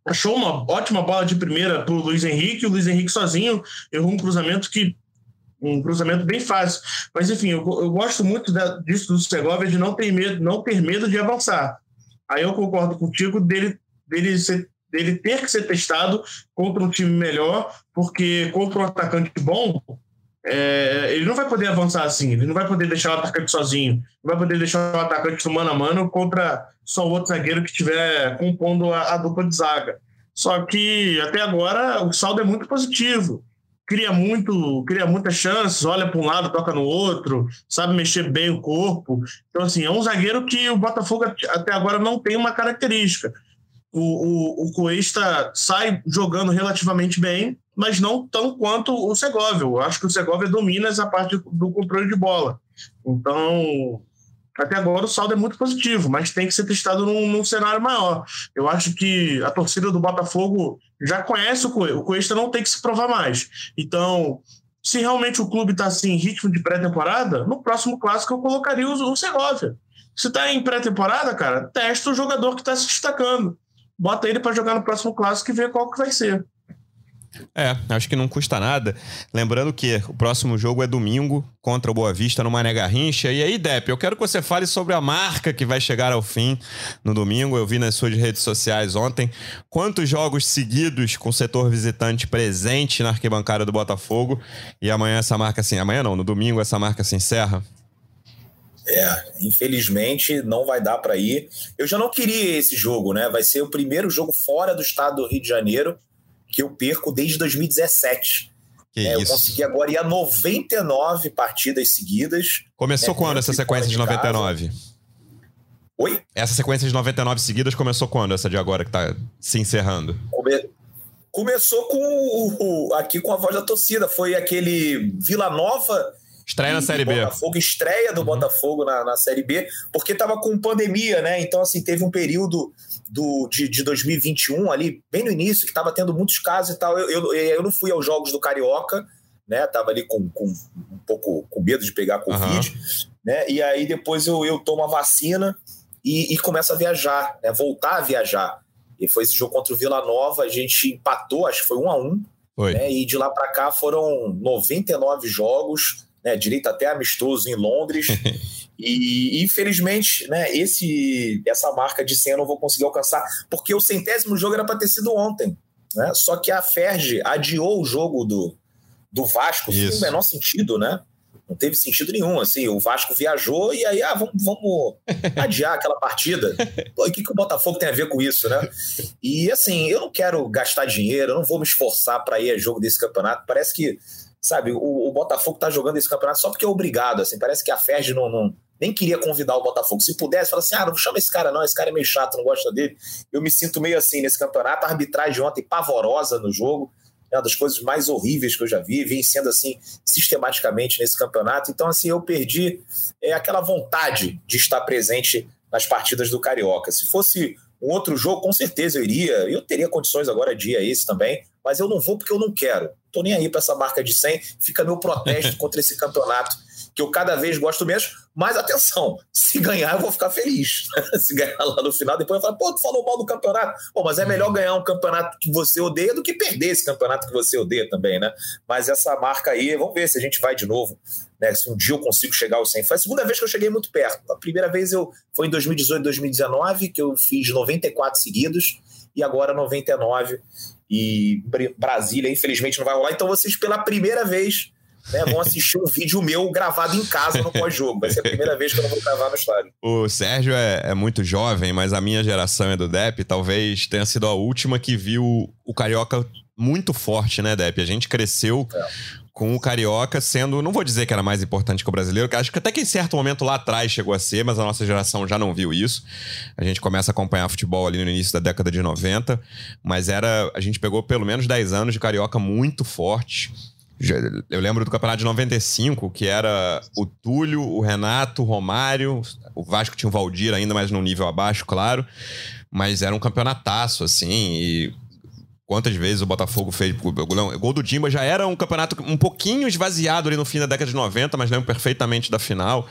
achou uma ótima bola de primeira para o Luiz Henrique. O Luiz Henrique sozinho errou um cruzamento que um cruzamento bem fácil. Mas enfim, eu, eu gosto muito da, disso do Segovia de não ter medo, não ter medo de avançar. Aí eu concordo contigo dele dele ser, dele ter que ser testado contra um time melhor, porque contra um atacante bom, é, ele não vai poder avançar assim, ele não vai poder deixar o atacante sozinho, não vai poder deixar o atacante no mano a mano contra só o outro zagueiro que estiver compondo a, a, dupla de zaga. Só que até agora o saldo é muito positivo. Cria muito, cria muitas chances, olha para um lado, toca no outro, sabe mexer bem o corpo. Então, assim, é um zagueiro que o Botafogo até agora não tem uma característica. O, o, o Cuesta sai jogando relativamente bem, mas não tão quanto o Segovia. Eu acho que o Segovia domina essa parte do controle de bola. Então, até agora o saldo é muito positivo, mas tem que ser testado num, num cenário maior. Eu acho que a torcida do Botafogo já conhece o Cuesta, o Cuesta não tem que se provar mais. Então, se realmente o clube está assim, em ritmo de pré-temporada, no próximo clássico eu colocaria o, o Segovia. Se está em pré-temporada, cara, testa o jogador que está se destacando. Bota ele para jogar no próximo clássico e vê qual que vai ser. É, acho que não custa nada. Lembrando que o próximo jogo é domingo contra o Boa Vista no Mané Garrincha. E aí, Depp, eu quero que você fale sobre a marca que vai chegar ao fim no domingo. Eu vi nas suas redes sociais ontem quantos jogos seguidos com o setor visitante presente na arquibancada do Botafogo. E amanhã essa marca assim, amanhã não, no domingo essa marca se encerra. É, infelizmente não vai dar para ir. Eu já não queria esse jogo, né? Vai ser o primeiro jogo fora do estado do Rio de Janeiro que eu perco desde 2017. Que é, eu consegui agora ir a 99 partidas seguidas. Começou né, quando essa sequência de, de 99? Oi? Essa sequência de 99 seguidas começou quando, essa de agora que tá se encerrando? Come... Começou com o, aqui com a voz da torcida. Foi aquele Vila Nova. Estreia na Série B. Botafogo, estreia do uhum. Botafogo na, na Série B, porque tava com pandemia, né? Então, assim, teve um período do, de, de 2021, ali, bem no início, que estava tendo muitos casos e tal. Eu, eu, eu não fui aos Jogos do Carioca, né? Tava ali com, com um pouco com medo de pegar Covid, uhum. né? E aí depois eu, eu tomo a vacina e, e começo a viajar, né? Voltar a viajar. E foi esse jogo contra o Vila Nova, a gente empatou, acho que foi um a um. Né? E de lá para cá foram 99 jogos, né? Direito até amistoso em Londres. (laughs) E infelizmente, né, esse, essa marca de 100 eu não vou conseguir alcançar, porque o centésimo jogo era para ter sido ontem. Né? Só que a Ferge adiou o jogo do, do Vasco, sem o menor sentido, né? Não teve sentido nenhum. Assim, o Vasco viajou e aí, ah, vamos, vamos (laughs) adiar aquela partida. Pô, o que, que o Botafogo tem a ver com isso, né? E assim, eu não quero gastar dinheiro, eu não vou me esforçar para ir a jogo desse campeonato. Parece que, sabe, o, o Botafogo tá jogando esse campeonato só porque é obrigado. Assim, parece que a Ferge não, não nem queria convidar o Botafogo. Se pudesse, falar assim: ah, não chama esse cara, não, esse cara é meio chato, não gosta dele. Eu me sinto meio assim nesse campeonato. A arbitragem ontem pavorosa no jogo, é uma das coisas mais horríveis que eu já vi, vem sendo assim sistematicamente nesse campeonato. Então, assim, eu perdi é, aquela vontade de estar presente nas partidas do Carioca. Se fosse um outro jogo, com certeza eu iria. Eu teria condições agora de ir a esse também, mas eu não vou porque eu não quero. Tô nem aí para essa marca de 100. Fica meu protesto (laughs) contra esse campeonato que eu cada vez gosto menos. Mas atenção, se ganhar eu vou ficar feliz. (laughs) se ganhar lá no final, depois eu falo, pô, tu falou mal do campeonato. Pô, mas é melhor ganhar um campeonato que você odeia do que perder esse campeonato que você odeia também, né? Mas essa marca aí, vamos ver se a gente vai de novo. Né, se um dia eu consigo chegar ao 100. Foi a segunda vez que eu cheguei muito perto. A primeira vez eu foi em 2018, 2019, que eu fiz 94 seguidos, e agora 99. E Brasília, infelizmente, não vai rolar. Então vocês, pela primeira vez, né, vão assistir um vídeo meu gravado em casa no pós-jogo. Vai ser a primeira vez que eu não vou gravar no estádio. O Sérgio é, é, muito jovem, mas a minha geração é do Depp. Talvez tenha sido a última que viu o Carioca muito forte, né, Depp? A gente cresceu é. Com o Carioca sendo, não vou dizer que era mais importante que o brasileiro, que acho que até que em certo momento lá atrás chegou a ser, mas a nossa geração já não viu isso. A gente começa a acompanhar futebol ali no início da década de 90, mas era, a gente pegou pelo menos 10 anos de Carioca muito forte. Eu lembro do campeonato de 95, que era o Túlio, o Renato, o Romário. O Vasco tinha o Valdir ainda, mas num nível abaixo, claro. Mas era um campeonataço, assim. E Quantas vezes o Botafogo fez. O gol do Dimba já era um campeonato um pouquinho esvaziado ali no fim da década de 90, mas lembro perfeitamente da final.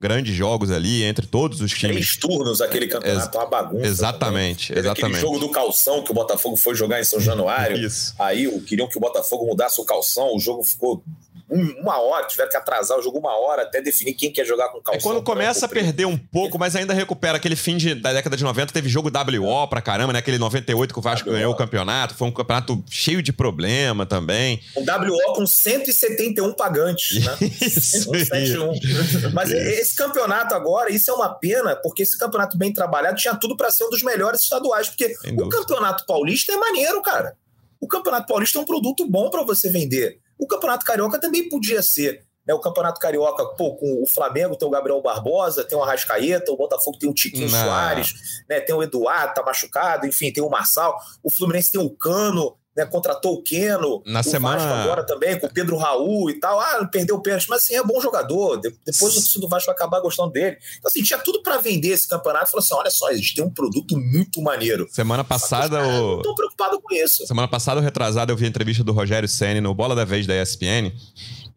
Grandes jogos ali entre todos os times. Três turnos aquele campeonato, uma bagunça. Exatamente, exatamente. Aquele jogo do calção que o Botafogo foi jogar em São Januário. Isso. Aí queriam que o Botafogo mudasse o calção, o jogo ficou uma hora, tiveram que atrasar o jogo uma hora até definir quem quer jogar com calção. É quando começa a perder um pouco, mas ainda recupera. Aquele fim de, da década de 90 teve jogo WO pra caramba, né? Aquele 98 que o Vasco ganhou o campeonato. Foi um campeonato cheio de problema também. Um WO com 171 pagantes, né? (laughs) Isso, 171. Mas isso. esse campeonato agora, isso é uma pena, porque esse campeonato bem trabalhado tinha tudo para ser um dos melhores estaduais, porque o campeonato paulista é maneiro, cara. O campeonato paulista é um produto bom para você vender. O Campeonato Carioca também podia ser. Né? O Campeonato Carioca, pô, com o Flamengo tem o Gabriel Barbosa, tem o Arrascaeta, o Botafogo tem o Tiquinho Não. Soares, né? tem o Eduardo, tá machucado, enfim, tem o Marçal. O Fluminense tem o Cano, né, contratou o Keno, Na o semana- Vasco agora também, com o Pedro Raul e tal. Ah, perdeu o pênalti, mas assim, é bom jogador. De- Depois o do Vasco acabar gostando dele. Então, assim, tinha tudo para vender esse campeonato. Falou assim: olha só, a gente tem um produto muito maneiro. Semana passada, Os caras não o... estão preocupados com isso. Semana passada, ou retrasada, eu vi a entrevista do Rogério Senni no Bola da Vez da ESPN.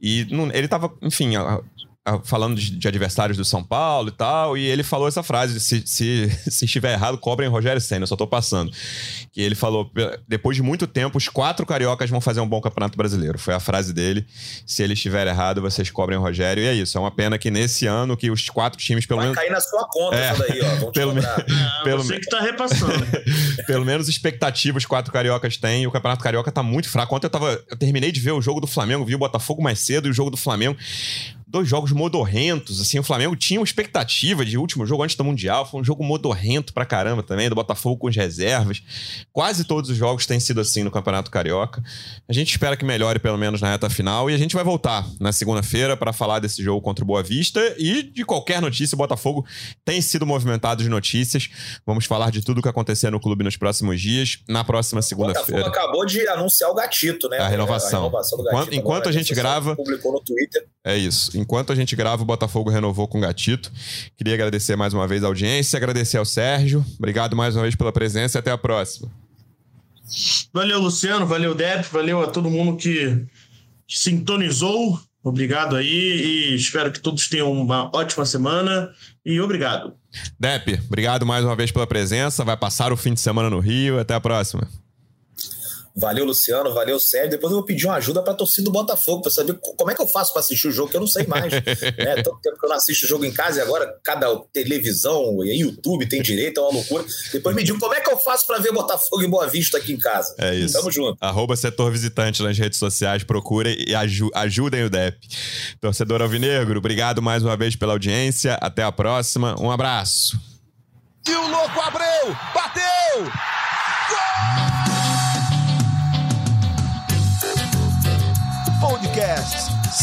E não- ele tava, enfim, falando de, de adversários do São Paulo e tal. E ele falou essa frase: se, se, (laughs) se estiver errado, cobrem Rogério Senni, eu só tô passando. Que ele falou: "Pe- depois de muito tempo, os quatro cariocas vão fazer um bom campeonato brasileiro. Foi a frase dele. Se ele estiver errado, vocês cobrem o Rogério. E é isso. É uma pena que nesse ano, que os quatro times, pelo Vai menos. cair na sua conta É. daí, ó. Vão te Pelo cobrar. Ah, Pelo você me- que tá repassando. (laughs) Pelo menos expectativa os quatro cariocas têm. E o Campeonato Carioca tá muito fraco. Ontem eu tava. Eu terminei de ver o jogo do Flamengo, vi o Botafogo mais cedo e o jogo do Flamengo. Dois jogos modorrentos. Assim, o Flamengo tinha uma expectativa de último jogo antes do Mundial. Foi um jogo modorrento pra caramba também, do Botafogo com as reservas. Quase todos os jogos têm sido assim no Campeonato Carioca. A gente espera que melhore pelo menos na reta final. E a gente vai voltar na segunda-feira para falar desse jogo contra o Boa Vista e de qualquer notícia. O Botafogo tem sido movimentado de notícias. Vamos falar de tudo o que acontecer no clube nos próximos dias. Na próxima O Botafogo segunda-feira. acabou de anunciar o gatito, né? A renovação. A renovação Enquanto- gatito. enquanto agora, a gente grava- Publicou no Twitter. É isso. Enquanto a gente grava, o Botafogo renovou com o Gatito. Queria agradecer mais uma vez a audiência, agradecer ao Sérgio. Obrigado mais uma vez pela presença e até a próxima. Valeu, Luciano. Valeu, Dep. Valeu a todo mundo que, que sintonizou. Obrigado aí e espero que todos tenham uma ótima semana. E obrigado. Depe, obrigado mais uma vez pela presença. Vai passar o fim de semana no Rio. Até a próxima. Valeu, Luciano. Valeu, Sérgio. Depois eu vou pedir uma ajuda para a torcida do Botafogo, para saber co- como é que eu faço para assistir o jogo, que eu não sei mais. (laughs) né? Tanto tempo que eu não assisto o jogo em casa e agora cada televisão e YouTube tem direito, é uma loucura. Depois me diga como é que eu faço para ver Botafogo e Boa Vista aqui em casa. É isso. Tamo junto. Arroba setor visitante nas redes sociais. Procurem e aju- ajudem o Dep. Torcedor Alvinegro, obrigado mais uma vez pela audiência. Até a próxima. Um abraço. E o louco Abreu bateu! Gol!